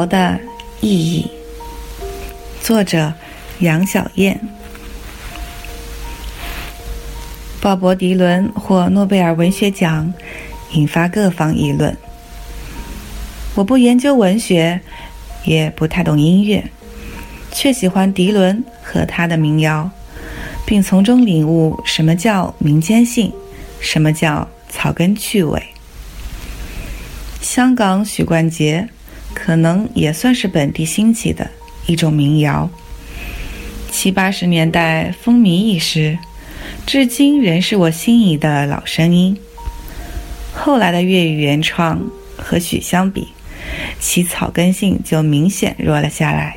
民谣的。意义，作者杨小燕。鲍勃·迪伦获诺贝尔文学奖，引发各方议论。我不研究文学，也不太懂音乐，却喜欢迪伦和他的民谣，并从中领悟什么叫民间性，什么叫草根趣味。香港许冠杰。可能也算是本地兴起的一种民谣，七八十年代风靡一时，至今仍是我心仪的老声音。后来的粤语原创和许相比，其草根性就明显弱了下来。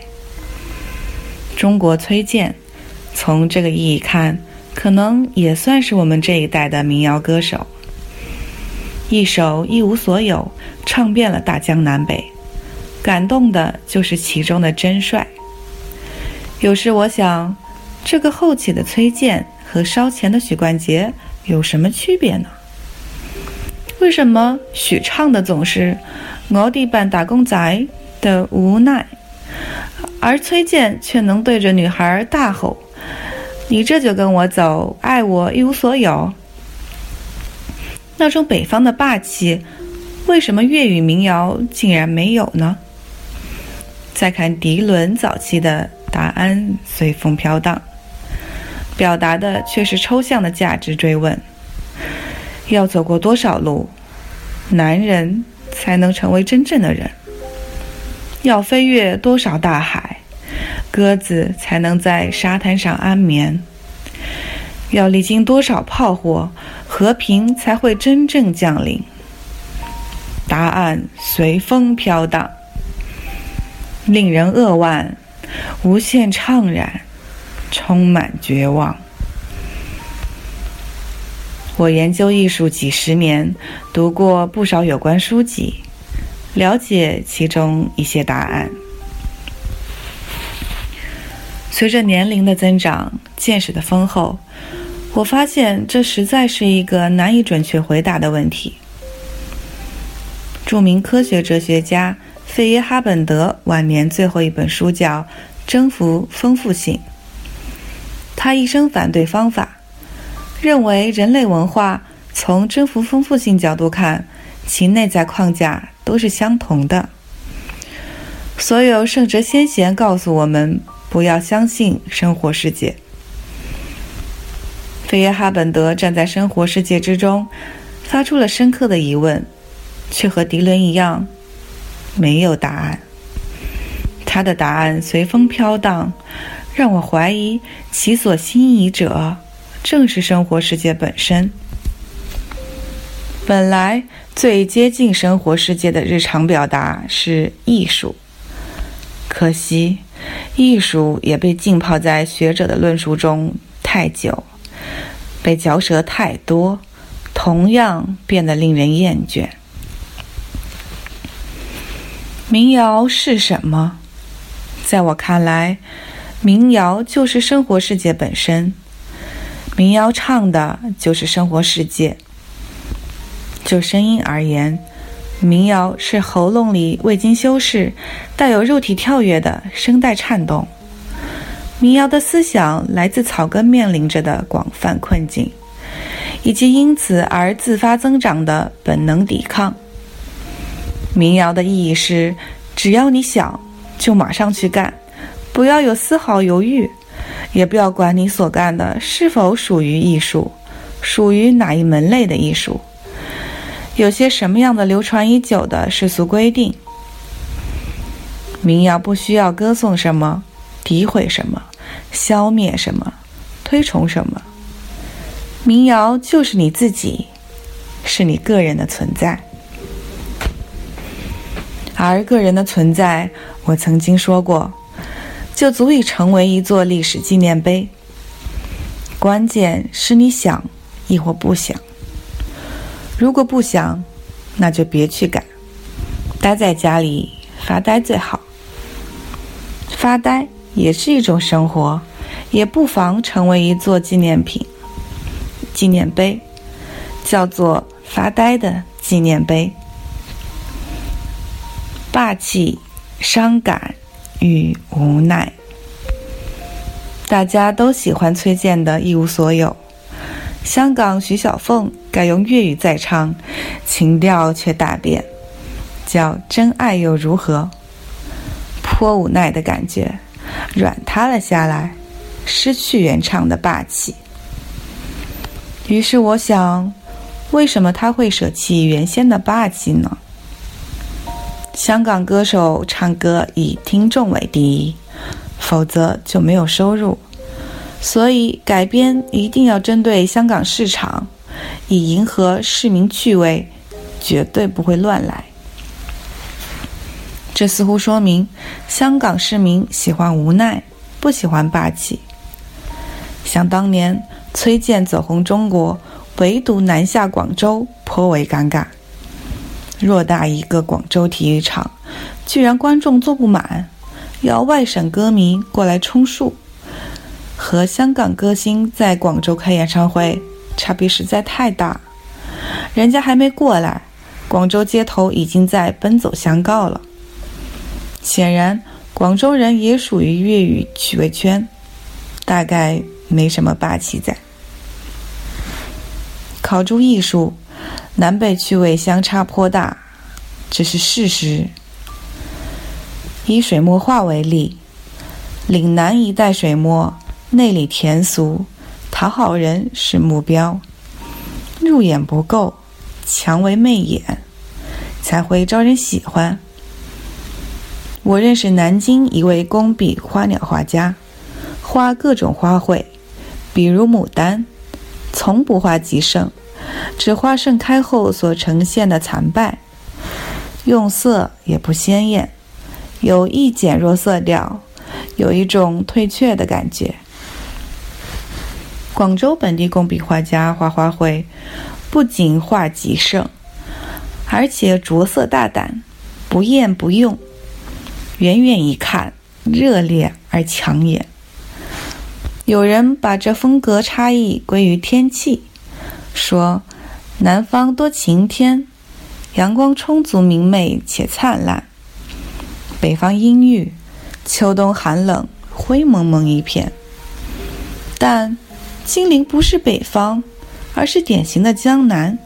中国崔健，从这个意义看，可能也算是我们这一代的民谣歌手。一首《一无所有》，唱遍了大江南北。感动的就是其中的真帅。有时我想，这个后起的崔健和烧钱的许冠杰有什么区别呢？为什么许唱的总是“我的扮打工仔”的无奈，而崔健却能对着女孩大吼：“你这就跟我走，爱我一无所有。”那种北方的霸气，为什么粤语民谣竟然没有呢？再看迪伦早期的《答案随风飘荡》，表达的却是抽象的价值追问：要走过多少路，男人才能成为真正的人？要飞越多少大海，鸽子才能在沙滩上安眠？要历经多少炮火，和平才会真正降临？答案随风飘荡。令人扼腕，无限怅然，充满绝望。我研究艺术几十年，读过不少有关书籍，了解其中一些答案。随着年龄的增长，见识的丰厚，我发现这实在是一个难以准确回答的问题。著名科学哲学家。费耶哈本德晚年最后一本书叫《征服丰富性》。他一生反对方法，认为人类文化从征服丰富性角度看，其内在框架都是相同的。所有圣哲先贤告诉我们，不要相信生活世界。费耶哈本德站在生活世界之中，发出了深刻的疑问，却和迪伦一样。没有答案，他的答案随风飘荡，让我怀疑其所心仪者正是生活世界本身。本来最接近生活世界的日常表达是艺术，可惜艺术也被浸泡在学者的论述中太久，被嚼舌太多，同样变得令人厌倦。民谣是什么？在我看来，民谣就是生活世界本身。民谣唱的就是生活世界。就声音而言，民谣是喉咙里未经修饰、带有肉体跳跃的声带颤动。民谣的思想来自草根面临着的广泛困境，以及因此而自发增长的本能抵抗。民谣的意义是：只要你想，就马上去干，不要有丝毫犹豫，也不要管你所干的是否属于艺术，属于哪一门类的艺术，有些什么样的流传已久的世俗规定。民谣不需要歌颂什么，诋毁什么，消灭什么，推崇什么。民谣就是你自己，是你个人的存在。而个人的存在，我曾经说过，就足以成为一座历史纪念碑。关键是你想，亦或不想。如果不想，那就别去改，待在家里发呆最好。发呆也是一种生活，也不妨成为一座纪念品、纪念碑，叫做“发呆的纪念碑”。霸气、伤感与无奈，大家都喜欢崔健的一无所有。香港徐小凤改用粤语再唱，情调却大变，叫“真爱又如何”，颇无奈的感觉，软塌了下来，失去原唱的霸气。于是我想，为什么他会舍弃原先的霸气呢？香港歌手唱歌以听众为第一，否则就没有收入。所以改编一定要针对香港市场，以迎合市民趣味，绝对不会乱来。这似乎说明香港市民喜欢无奈，不喜欢霸气。想当年崔健走红中国，唯独南下广州，颇为尴尬。偌大一个广州体育场，居然观众坐不满，要外省歌迷过来充数，和香港歌星在广州开演唱会差别实在太大。人家还没过来，广州街头已经在奔走相告了。显然，广州人也属于粤语趣味圈，大概没什么霸气在。考诸艺术。南北趣味相差颇大，这是事实。以水墨画为例，岭南一带水墨内里甜俗，讨好人是目标，入眼不够，强为媚眼，才会招人喜欢。我认识南京一位工笔花鸟画家，画各种花卉，比如牡丹，从不画极盛。只花盛开后所呈现的残败，用色也不鲜艳，有意减弱色调，有一种退却的感觉。广州本地工笔画家花花卉，不仅画极盛，而且着色大胆，不艳不用，远远一看热烈而抢眼。有人把这风格差异归于天气。说，南方多晴天，阳光充足、明媚且灿烂；北方阴郁，秋冬寒冷、灰蒙蒙一片。但金陵不是北方，而是典型的江南。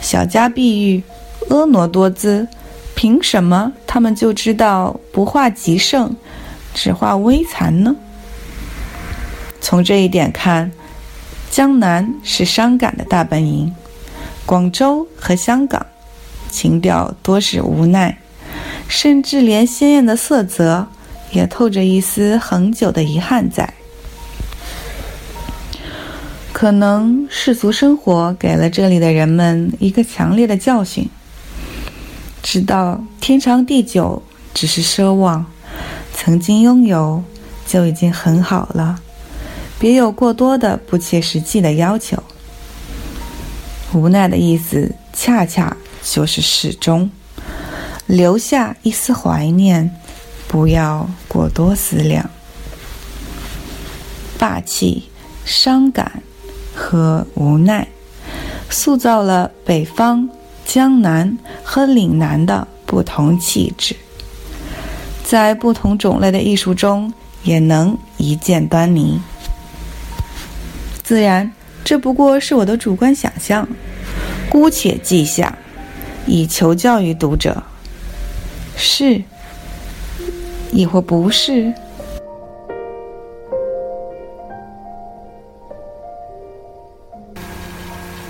小家碧玉，婀娜多姿，凭什么他们就知道不画极盛，只画微残呢？从这一点看。江南是伤感的大本营，广州和香港情调多是无奈，甚至连鲜艳的色泽也透着一丝恒久的遗憾在。可能世俗生活给了这里的人们一个强烈的教训：知道天长地久只是奢望，曾经拥有就已经很好了。别有过多的不切实际的要求。无奈的意思，恰恰就是始终留下一丝怀念，不要过多思量。霸气、伤感和无奈，塑造了北方、江南和岭南的不同气质，在不同种类的艺术中，也能一见端倪。自然，这不过是我的主观想象，姑且记下，以求教于读者。是，亦或不是？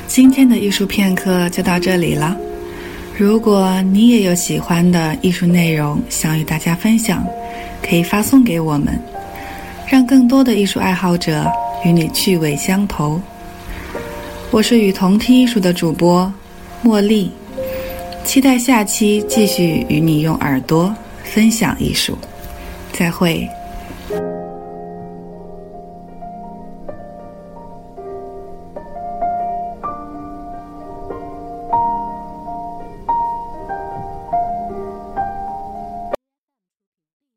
今天的艺术片刻就到这里了。如果你也有喜欢的艺术内容想与大家分享，可以发送给我们，让更多的艺术爱好者。与你趣味相投，我是与同听艺术的主播茉莉。期待下期继续与你用耳朵分享艺术。再会。